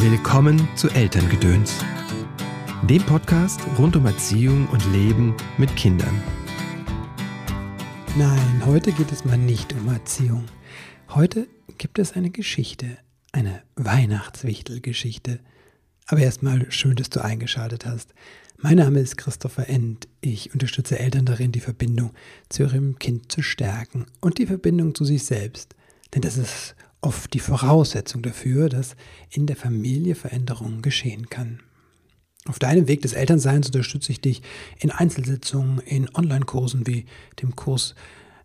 Willkommen zu Elterngedöns, dem Podcast rund um Erziehung und Leben mit Kindern. Nein, heute geht es mal nicht um Erziehung. Heute gibt es eine Geschichte, eine Weihnachtswichtelgeschichte. Aber erstmal schön, dass du eingeschaltet hast. Mein Name ist Christopher End. Ich unterstütze Eltern darin, die Verbindung zu ihrem Kind zu stärken und die Verbindung zu sich selbst. Denn das ist oft die Voraussetzung dafür, dass in der Familie Veränderungen geschehen kann. Auf deinem Weg des Elternseins unterstütze ich dich in Einzelsitzungen, in Online-Kursen wie dem Kurs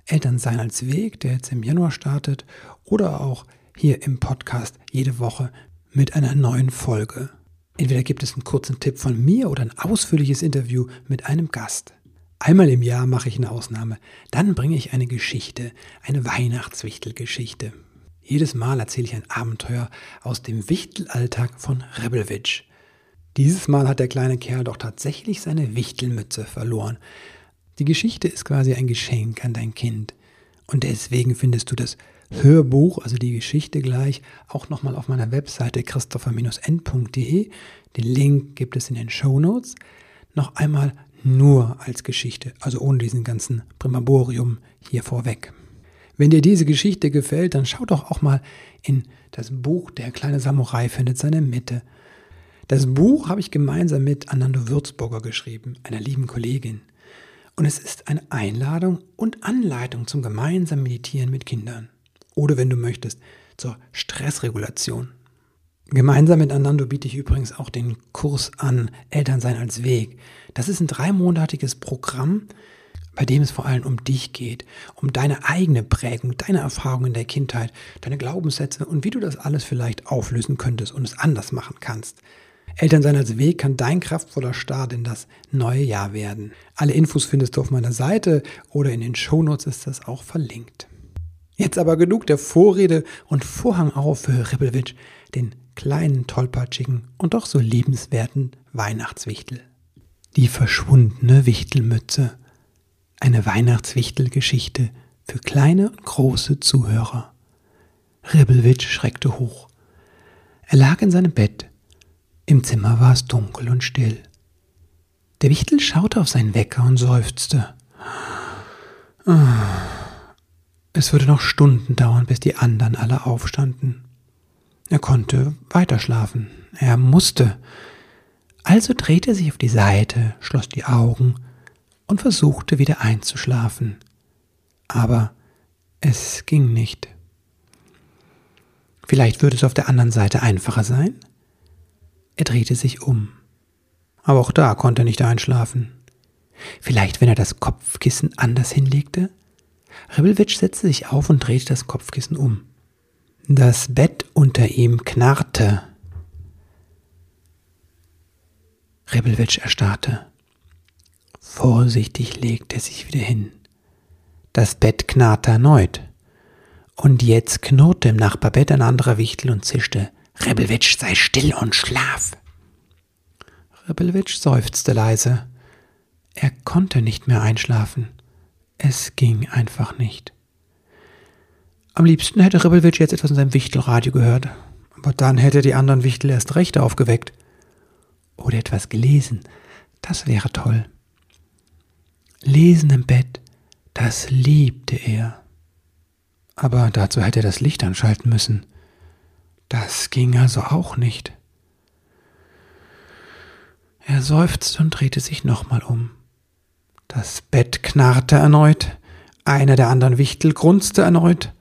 Elternsein als Weg, der jetzt im Januar startet, oder auch hier im Podcast jede Woche mit einer neuen Folge. Entweder gibt es einen kurzen Tipp von mir oder ein ausführliches Interview mit einem Gast. Einmal im Jahr mache ich eine Ausnahme. Dann bringe ich eine Geschichte, eine Weihnachtswichtelgeschichte. Jedes Mal erzähle ich ein Abenteuer aus dem Wichtelalltag von Rebelwitsch. Dieses Mal hat der kleine Kerl doch tatsächlich seine Wichtelmütze verloren. Die Geschichte ist quasi ein Geschenk an dein Kind. Und deswegen findest du das Hörbuch, also die Geschichte gleich, auch nochmal auf meiner Webseite christopher-n.de. Den Link gibt es in den Show Notes. Noch einmal nur als Geschichte, also ohne diesen ganzen Primaborium hier vorweg. Wenn dir diese Geschichte gefällt, dann schau doch auch mal in das Buch Der kleine Samurai findet seine Mitte. Das Buch habe ich gemeinsam mit Anando Würzburger geschrieben, einer lieben Kollegin. Und es ist eine Einladung und Anleitung zum gemeinsamen Meditieren mit Kindern. Oder wenn du möchtest, zur Stressregulation. Gemeinsam mit Anando biete ich übrigens auch den Kurs an Elternsein als Weg. Das ist ein dreimonatiges Programm, bei dem es vor allem um dich geht, um deine eigene Prägung, deine Erfahrungen in der Kindheit, deine Glaubenssätze und wie du das alles vielleicht auflösen könntest und es anders machen kannst. Elternsein als Weg kann dein kraftvoller Start in das neue Jahr werden. Alle Infos findest du auf meiner Seite oder in den Shownotes ist das auch verlinkt. Jetzt aber genug der Vorrede und Vorhang auf für Rippelwitsch, den kleinen, tollpatschigen und doch so liebenswerten Weihnachtswichtel. Die verschwundene Wichtelmütze eine Weihnachtswichtelgeschichte für kleine und große Zuhörer. Ribbelwitsch schreckte hoch. Er lag in seinem Bett. Im Zimmer war es dunkel und still. Der Wichtel schaute auf seinen Wecker und seufzte. Es würde noch Stunden dauern, bis die anderen alle aufstanden. Er konnte weiterschlafen. Er musste. Also drehte er sich auf die Seite, schloss die Augen und versuchte wieder einzuschlafen. Aber es ging nicht. Vielleicht würde es auf der anderen Seite einfacher sein? Er drehte sich um. Aber auch da konnte er nicht einschlafen. Vielleicht, wenn er das Kopfkissen anders hinlegte? Ribbelwitsch setzte sich auf und drehte das Kopfkissen um. Das Bett unter ihm knarrte. Ribbelwitsch erstarrte. Vorsichtig legt er sich wieder hin. Das Bett knarrte erneut. Und jetzt knurrte im Nachbarbett ein anderer Wichtel und zischte. Rebelwitsch, sei still und schlaf. Rebelwitsch seufzte leise. Er konnte nicht mehr einschlafen. Es ging einfach nicht. Am liebsten hätte Rebelwitsch jetzt etwas in seinem Wichtelradio gehört. Aber dann hätte er die anderen Wichtel erst recht aufgeweckt. Oder etwas gelesen. Das wäre toll. Lesen im Bett, das liebte er. Aber dazu hätte er das Licht anschalten müssen. Das ging also auch nicht. Er seufzte und drehte sich nochmal um. Das Bett knarrte erneut, einer der anderen Wichtel grunzte erneut.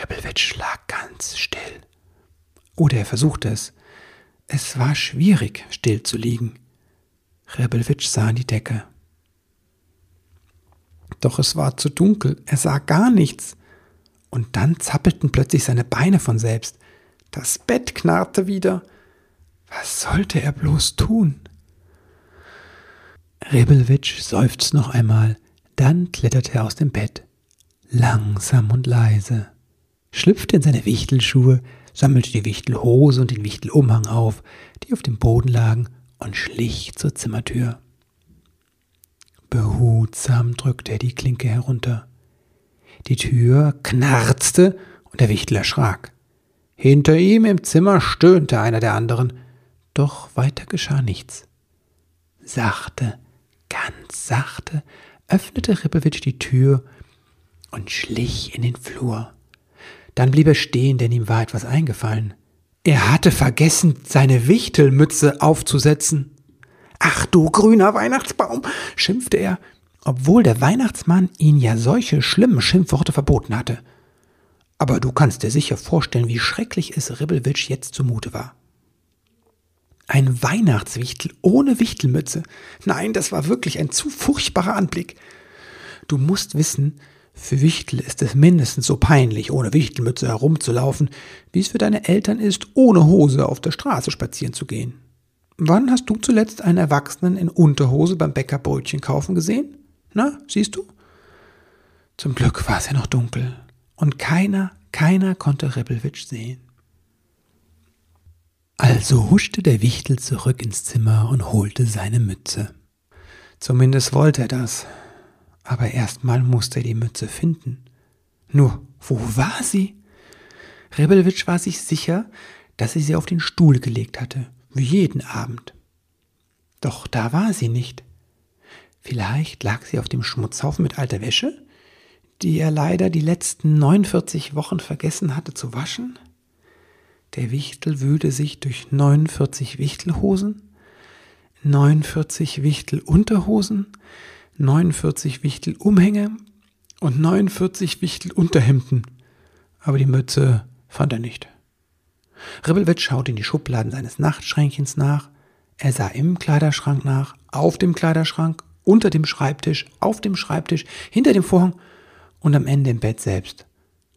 Rebelwitsch lag ganz still. Oder er versuchte es. Es war schwierig, still zu liegen. Rebelwitsch sah in die Decke. Doch es war zu dunkel, er sah gar nichts. Und dann zappelten plötzlich seine Beine von selbst. Das Bett knarrte wieder. Was sollte er bloß tun? Rebelwitsch seufzte noch einmal, dann kletterte er aus dem Bett, langsam und leise, schlüpfte in seine Wichtelschuhe, sammelte die Wichtelhose und den Wichtelumhang auf, die auf dem Boden lagen, und schlich zur Zimmertür. Behutsam drückte er die Klinke herunter. Die Tür knarzte und der Wichtel erschrak. Hinter ihm im Zimmer stöhnte einer der anderen, doch weiter geschah nichts. Sachte, ganz sachte, öffnete Rippewitsch die Tür und schlich in den Flur. Dann blieb er stehen, denn ihm war etwas eingefallen. Er hatte vergessen, seine Wichtelmütze aufzusetzen. Ach du grüner Weihnachtsbaum, schimpfte er, obwohl der Weihnachtsmann ihn ja solche schlimmen Schimpfworte verboten hatte. Aber du kannst dir sicher vorstellen, wie schrecklich es Ribbelwitsch jetzt zumute war. Ein Weihnachtswichtel ohne Wichtelmütze. Nein, das war wirklich ein zu furchtbarer Anblick. Du musst wissen, für Wichtel ist es mindestens so peinlich, ohne Wichtelmütze herumzulaufen, wie es für deine Eltern ist, ohne Hose auf der Straße spazieren zu gehen. Wann hast du zuletzt einen Erwachsenen in Unterhose beim Bäcker Brötchen kaufen gesehen? Na, siehst du? Zum Glück war es ja noch dunkel und keiner, keiner konnte Rebelwitsch sehen. Also huschte der Wichtel zurück ins Zimmer und holte seine Mütze. Zumindest wollte er das. Aber erstmal musste er die Mütze finden. Nur, wo war sie? Rebelwitsch war sich sicher, dass er sie auf den Stuhl gelegt hatte, wie jeden Abend. Doch da war sie nicht. Vielleicht lag sie auf dem Schmutzhaufen mit alter Wäsche, die er leider die letzten 49 Wochen vergessen hatte zu waschen? Der Wichtel wühlte sich durch 49 Wichtelhosen, 49 Wichtelunterhosen, 49 Wichtelumhänge und 49 Wichtelunterhemden. Aber die Mütze fand er nicht. Ribbelwitz schaute in die Schubladen seines Nachtschränkchens nach. Er sah im Kleiderschrank nach, auf dem Kleiderschrank, unter dem Schreibtisch, auf dem Schreibtisch, hinter dem Vorhang und am Ende im Bett selbst.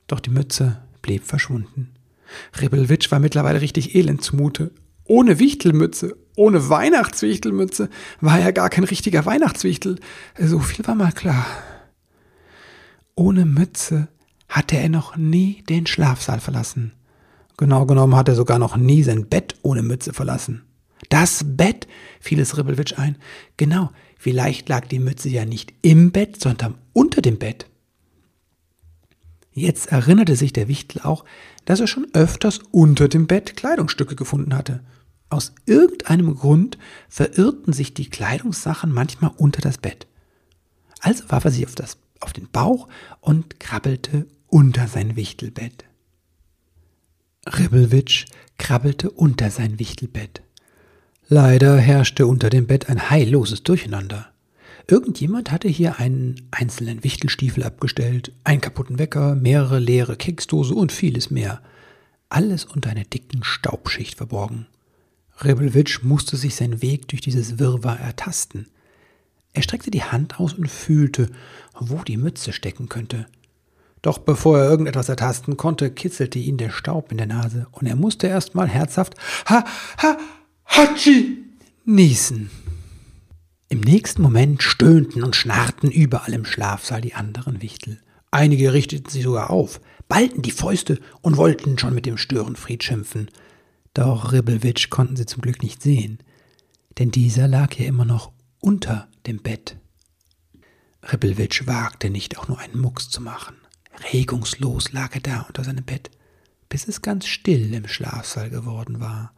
Doch die Mütze blieb verschwunden. Ribbelwitsch war mittlerweile richtig elend zumute. Ohne Wichtelmütze, ohne Weihnachtswichtelmütze war er gar kein richtiger Weihnachtswichtel. So viel war mal klar. Ohne Mütze hatte er noch nie den Schlafsaal verlassen. Genau genommen hat er sogar noch nie sein Bett ohne Mütze verlassen. Das Bett, fiel es Ribbelwitsch ein. Genau, vielleicht lag die Mütze ja nicht im Bett, sondern unter dem Bett. Jetzt erinnerte sich der Wichtel auch, dass er schon öfters unter dem Bett Kleidungsstücke gefunden hatte. Aus irgendeinem Grund verirrten sich die Kleidungssachen manchmal unter das Bett. Also warf er sich auf, das, auf den Bauch und krabbelte unter sein Wichtelbett. Ribbelwitsch krabbelte unter sein Wichtelbett. Leider herrschte unter dem Bett ein heilloses Durcheinander. Irgendjemand hatte hier einen einzelnen Wichtelstiefel abgestellt, einen kaputten Wecker, mehrere leere Keksdose und vieles mehr. Alles unter einer dicken Staubschicht verborgen. Rebelwitsch musste sich seinen Weg durch dieses Wirrwarr ertasten. Er streckte die Hand aus und fühlte, wo die Mütze stecken könnte. Doch bevor er irgendetwas ertasten konnte, kitzelte ihn der Staub in der Nase und er musste erstmal herzhaft Ha, ha, Hatschi niesen. Im nächsten Moment stöhnten und schnarrten überall im Schlafsaal die anderen Wichtel. Einige richteten sich sogar auf, ballten die Fäuste und wollten schon mit dem Störenfried schimpfen. Doch Ribbelwitsch konnten sie zum Glück nicht sehen, denn dieser lag ja immer noch unter dem Bett. Ribbelwitsch wagte nicht auch nur einen Mucks zu machen. Regungslos lag er da unter seinem Bett, bis es ganz still im Schlafsaal geworden war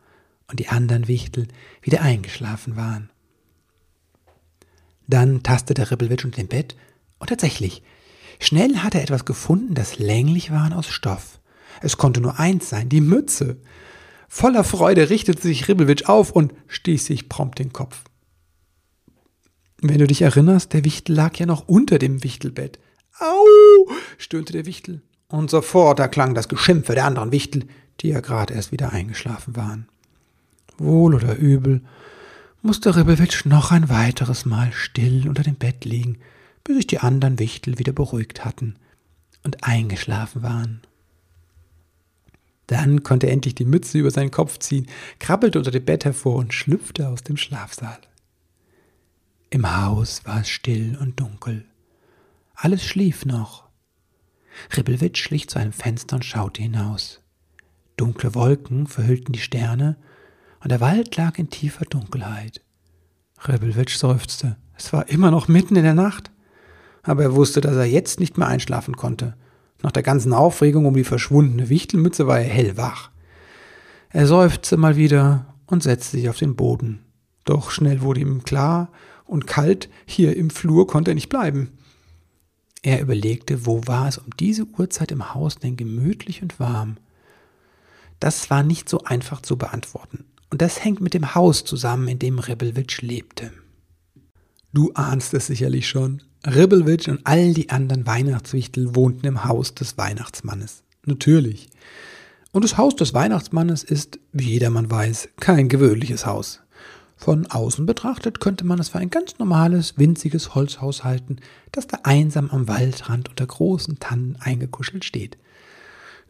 und die anderen Wichtel wieder eingeschlafen waren. Dann tastete Ribbelwitsch unter dem Bett und tatsächlich, schnell hatte er etwas gefunden, das länglich war aus Stoff. Es konnte nur eins sein, die Mütze. Voller Freude richtete sich Ribbelwitsch auf und stieß sich prompt den Kopf. Wenn du dich erinnerst, der Wichtel lag ja noch unter dem Wichtelbett. Au! stöhnte der Wichtel. Und sofort erklang das Geschimpfe der anderen Wichtel, die ja gerade erst wieder eingeschlafen waren. Wohl oder übel, musste Ribbelwitsch noch ein weiteres Mal still unter dem Bett liegen, bis sich die anderen Wichtel wieder beruhigt hatten und eingeschlafen waren. Dann konnte er endlich die Mütze über seinen Kopf ziehen, krabbelte unter dem Bett hervor und schlüpfte aus dem Schlafsaal. Im Haus war es still und dunkel. Alles schlief noch. Ribbelwitsch schlich zu einem Fenster und schaute hinaus. Dunkle Wolken verhüllten die Sterne und der Wald lag in tiefer Dunkelheit. Rebelwitsch seufzte. Es war immer noch mitten in der Nacht. Aber er wusste, dass er jetzt nicht mehr einschlafen konnte. Nach der ganzen Aufregung um die verschwundene Wichtelmütze war er hellwach. Er seufzte mal wieder und setzte sich auf den Boden. Doch schnell wurde ihm klar und kalt, hier im Flur konnte er nicht bleiben. Er überlegte, wo war es um diese Uhrzeit im Haus denn gemütlich und warm. Das war nicht so einfach zu beantworten. Und das hängt mit dem Haus zusammen, in dem Rebelwitsch lebte. Du ahnst es sicherlich schon. Ribbelwitsch und all die anderen Weihnachtswichtel wohnten im Haus des Weihnachtsmannes. Natürlich. Und das Haus des Weihnachtsmannes ist, wie jedermann weiß, kein gewöhnliches Haus. Von außen betrachtet könnte man es für ein ganz normales, winziges Holzhaus halten, das da einsam am Waldrand unter großen Tannen eingekuschelt steht.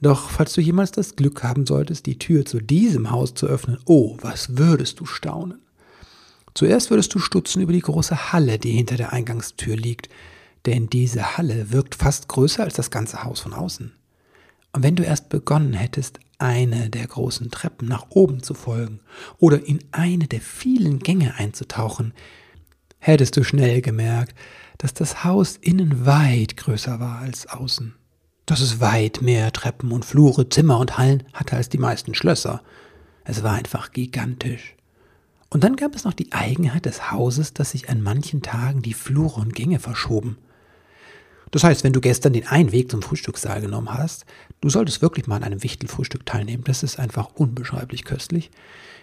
Doch falls du jemals das Glück haben solltest, die Tür zu diesem Haus zu öffnen, oh, was würdest du staunen. Zuerst würdest du stutzen über die große Halle, die hinter der Eingangstür liegt, denn diese Halle wirkt fast größer als das ganze Haus von außen. Und wenn du erst begonnen hättest, eine der großen Treppen nach oben zu folgen oder in eine der vielen Gänge einzutauchen, hättest du schnell gemerkt, dass das Haus innen weit größer war als außen. Dass es weit mehr Treppen und Flure, Zimmer und Hallen hatte als die meisten Schlösser. Es war einfach gigantisch. Und dann gab es noch die Eigenheit des Hauses, dass sich an manchen Tagen die Flure und Gänge verschoben. Das heißt, wenn du gestern den einen Weg zum Frühstückssaal genommen hast, du solltest wirklich mal an einem Wichtelfrühstück teilnehmen, das ist einfach unbeschreiblich köstlich,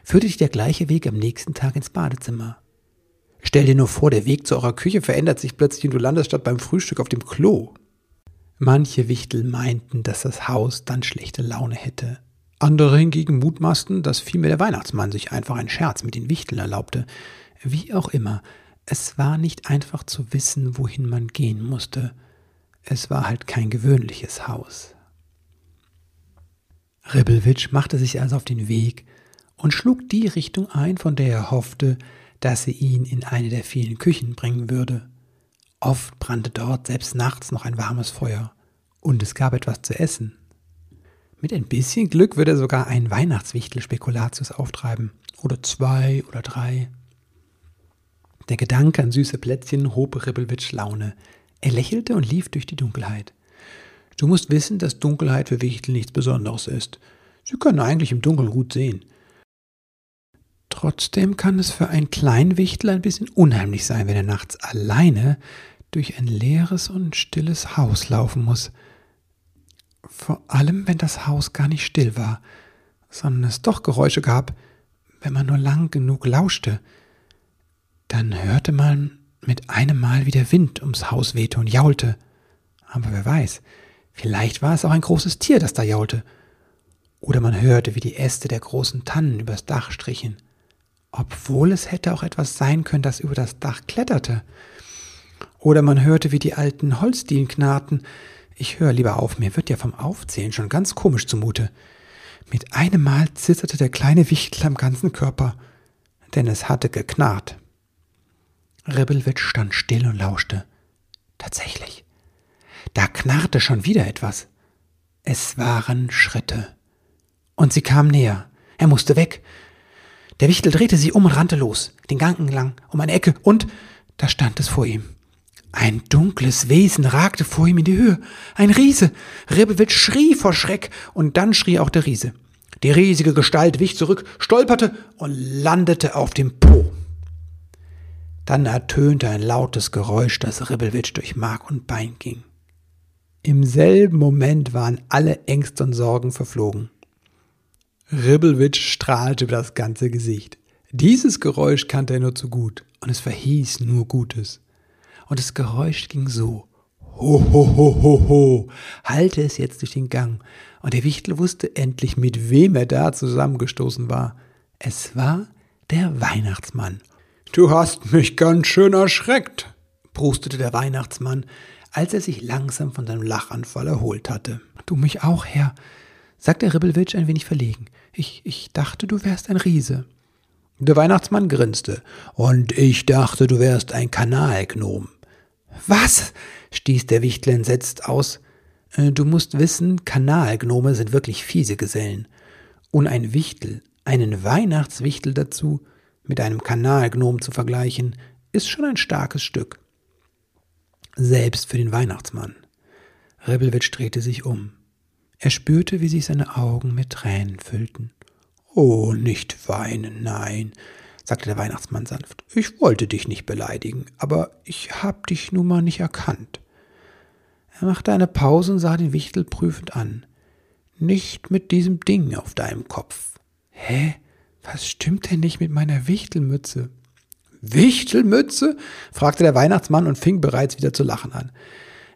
führte dich der gleiche Weg am nächsten Tag ins Badezimmer. Stell dir nur vor, der Weg zu eurer Küche verändert sich plötzlich und du landest statt beim Frühstück auf dem Klo. Manche Wichtel meinten, dass das Haus dann schlechte Laune hätte. Andere hingegen mutmaßten, dass vielmehr der Weihnachtsmann sich einfach einen Scherz mit den Wichteln erlaubte. Wie auch immer, es war nicht einfach zu wissen, wohin man gehen musste. Es war halt kein gewöhnliches Haus. Rebelwitsch machte sich also auf den Weg und schlug die Richtung ein, von der er hoffte, dass sie ihn in eine der vielen Küchen bringen würde. Oft brannte dort selbst nachts noch ein warmes Feuer und es gab etwas zu essen. Mit ein bisschen Glück würde er sogar einen Weihnachtswichtel Spekulatius auftreiben. Oder zwei oder drei. Der Gedanke an süße Plätzchen hob Ribbelwitsch Laune. Er lächelte und lief durch die Dunkelheit. Du musst wissen, dass Dunkelheit für Wichtel nichts Besonderes ist. Sie können eigentlich im Dunkeln gut sehen. Trotzdem kann es für einen kleinen Wichtel ein bisschen unheimlich sein, wenn er nachts alleine durch ein leeres und stilles Haus laufen muss. Vor allem, wenn das Haus gar nicht still war, sondern es doch Geräusche gab, wenn man nur lang genug lauschte. Dann hörte man mit einem Mal wie der Wind ums Haus wehte und jaulte. Aber wer weiß, vielleicht war es auch ein großes Tier, das da jaulte. Oder man hörte, wie die Äste der großen Tannen übers Dach strichen. Obwohl es hätte auch etwas sein können, das über das Dach kletterte. Oder man hörte, wie die alten Holzdielen knarrten, ich höre lieber auf, mir wird ja vom Aufzählen schon ganz komisch zumute. Mit einem Mal zitterte der kleine Wichtel am ganzen Körper, denn es hatte geknarrt. Ribbelwitsch stand still und lauschte. Tatsächlich. Da knarrte schon wieder etwas. Es waren Schritte. Und sie kamen näher. Er musste weg. Der Wichtel drehte sich um und rannte los, den Gang entlang, um eine Ecke, und da stand es vor ihm. Ein dunkles Wesen ragte vor ihm in die Höhe. Ein Riese. Rebewitsch schrie vor Schreck, und dann schrie auch der Riese. Die riesige Gestalt wich zurück, stolperte und landete auf dem Po. Dann ertönte ein lautes Geräusch, das Ribbelwitsch durch Mark und Bein ging. Im selben Moment waren alle Ängste und Sorgen verflogen. Ribbelwitsch strahlte über das ganze Gesicht. Dieses Geräusch kannte er nur zu gut, und es verhieß nur Gutes und das Geräusch ging so. Ho, ho, ho, ho, ho, halte es jetzt durch den Gang. Und der Wichtel wusste endlich, mit wem er da zusammengestoßen war. Es war der Weihnachtsmann. Du hast mich ganz schön erschreckt, prustete der Weihnachtsmann, als er sich langsam von seinem Lachanfall erholt hatte. Du mich auch, Herr, sagte Ribbelwitsch ein wenig verlegen. Ich, ich dachte, du wärst ein Riese. Der Weihnachtsmann grinste. Und ich dachte, du wärst ein Kanalgnom. Was? stieß der Wichtel entsetzt aus. Äh, du musst wissen, Kanalgnome sind wirklich fiese Gesellen. Und ein Wichtel, einen Weihnachtswichtel dazu, mit einem Kanalgnom zu vergleichen, ist schon ein starkes Stück. Selbst für den Weihnachtsmann. Rebelwitsch drehte sich um. Er spürte, wie sich seine Augen mit Tränen füllten. Oh, nicht weinen, nein, sagte der Weihnachtsmann sanft. Ich wollte dich nicht beleidigen, aber ich hab dich nun mal nicht erkannt. Er machte eine Pause und sah den Wichtel prüfend an. Nicht mit diesem Ding auf deinem Kopf. Hä? Was stimmt denn nicht mit meiner Wichtelmütze? Wichtelmütze? fragte der Weihnachtsmann und fing bereits wieder zu lachen an.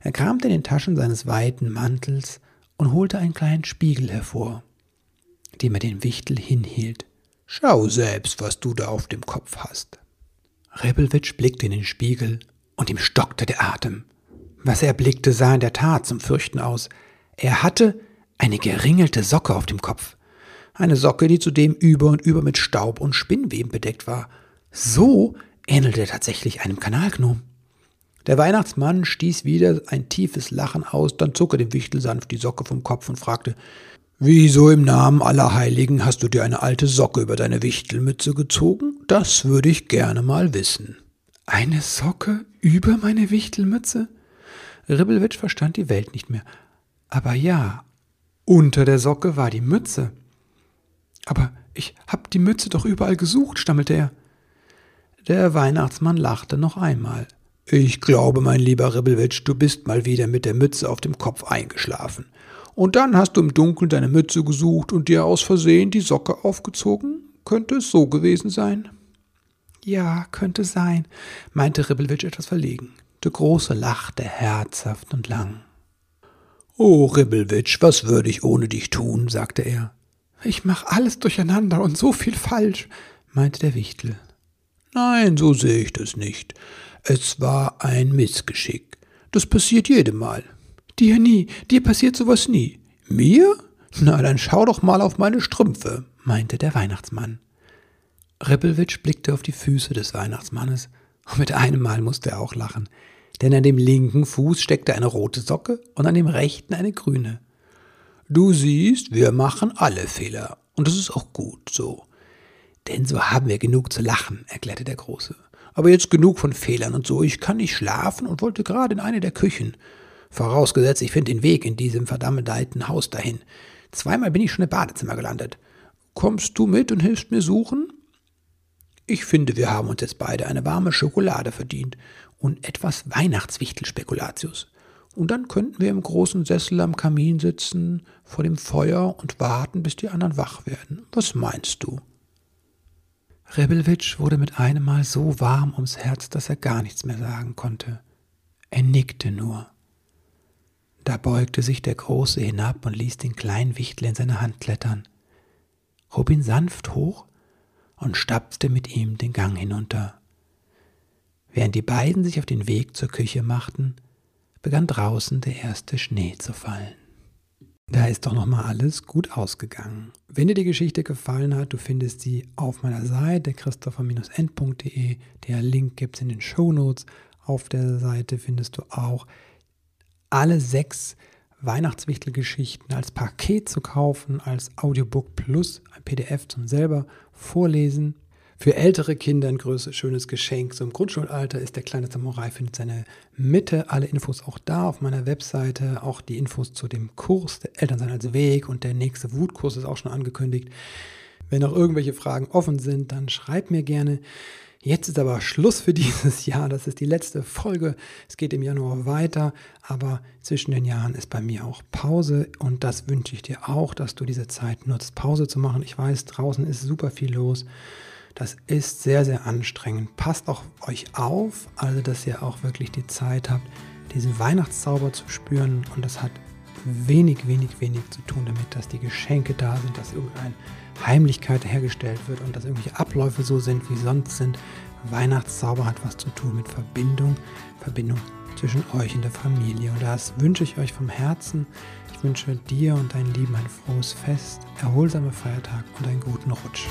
Er kramte in den Taschen seines weiten Mantels und holte einen kleinen Spiegel hervor, dem er den Wichtel hinhielt. Schau selbst, was du da auf dem Kopf hast. Rebelwitsch blickte in den Spiegel und ihm stockte der Atem. Was er blickte, sah in der Tat zum Fürchten aus. Er hatte eine geringelte Socke auf dem Kopf. Eine Socke, die zudem über und über mit Staub und Spinnweben bedeckt war. So ähnelte er tatsächlich einem Kanalgnom. Der Weihnachtsmann stieß wieder ein tiefes Lachen aus, dann zog er dem Wichtel sanft die Socke vom Kopf und fragte, Wieso im Namen aller Heiligen hast du dir eine alte Socke über deine Wichtelmütze gezogen? Das würde ich gerne mal wissen. Eine Socke über meine Wichtelmütze? Ribbelwitsch verstand die Welt nicht mehr. Aber ja, unter der Socke war die Mütze. Aber ich hab die Mütze doch überall gesucht, stammelte er. Der Weihnachtsmann lachte noch einmal. Ich glaube, mein lieber Ribbelwitsch, du bist mal wieder mit der Mütze auf dem Kopf eingeschlafen. Und dann hast du im Dunkeln deine Mütze gesucht und dir aus Versehen die Socke aufgezogen? Könnte es so gewesen sein? Ja, könnte sein, meinte Ribbelwitsch etwas verlegen. Der Große lachte herzhaft und lang. Oh, Ribbelwitsch, was würde ich ohne dich tun? sagte er. Ich mach alles durcheinander und so viel falsch, meinte der Wichtel. Nein, so sehe ich das nicht. Es war ein Missgeschick. Das passiert jedem Mal. Dir nie, dir passiert sowas nie. Mir? Na, dann schau doch mal auf meine Strümpfe, meinte der Weihnachtsmann. Rippelwitsch blickte auf die Füße des Weihnachtsmannes und mit einem Mal musste er auch lachen, denn an dem linken Fuß steckte eine rote Socke und an dem rechten eine grüne. Du siehst, wir machen alle Fehler. Und das ist auch gut so. Denn so haben wir genug zu lachen, erklärte der Große. Aber jetzt genug von Fehlern und so. Ich kann nicht schlafen und wollte gerade in eine der Küchen. Vorausgesetzt, ich finde den Weg in diesem verdammten Haus dahin. Zweimal bin ich schon im Badezimmer gelandet. Kommst du mit und hilfst mir suchen? Ich finde, wir haben uns jetzt beide eine warme Schokolade verdient und etwas Weihnachtswichtelspekulatius. Und dann könnten wir im großen Sessel am Kamin sitzen, vor dem Feuer und warten, bis die anderen wach werden. Was meinst du? Rebelwitsch wurde mit einem Mal so warm ums Herz, dass er gar nichts mehr sagen konnte. Er nickte nur. Da beugte sich der Große hinab und ließ den kleinen Wichtel in seine Hand klettern, hob ihn sanft hoch und stapfte mit ihm den Gang hinunter. Während die beiden sich auf den Weg zur Küche machten, begann draußen der erste Schnee zu fallen. Da ist doch nochmal alles gut ausgegangen. Wenn dir die Geschichte gefallen hat, du findest sie auf meiner Seite christopher-end.de. Der Link gibt es in den Show Notes. Auf der Seite findest du auch alle sechs Weihnachtswichtelgeschichten als Paket zu kaufen, als Audiobook plus ein PDF zum selber vorlesen. Für ältere Kinder ein größeres, schönes Geschenk. So im Grundschulalter ist der kleine Samurai, findet seine Mitte. Alle Infos auch da auf meiner Webseite. Auch die Infos zu dem Kurs, der Elternsein als Weg und der nächste Wutkurs ist auch schon angekündigt. Wenn noch irgendwelche Fragen offen sind, dann schreib mir gerne. Jetzt ist aber Schluss für dieses Jahr. Das ist die letzte Folge. Es geht im Januar weiter, aber zwischen den Jahren ist bei mir auch Pause und das wünsche ich dir auch, dass du diese Zeit nutzt, Pause zu machen. Ich weiß, draußen ist super viel los. Das ist sehr, sehr anstrengend. Passt auch euch auf, also dass ihr auch wirklich die Zeit habt, diesen Weihnachtszauber zu spüren. Und das hat wenig, wenig, wenig zu tun damit, dass die Geschenke da sind, dass irgendeine Heimlichkeit hergestellt wird und dass irgendwelche Abläufe so sind, wie sonst sind. Weihnachtszauber hat was zu tun mit Verbindung, Verbindung zwischen euch und der Familie. Und das wünsche ich euch vom Herzen. Ich wünsche dir und deinen Lieben ein frohes Fest, erholsame Feiertag und einen guten Rutsch.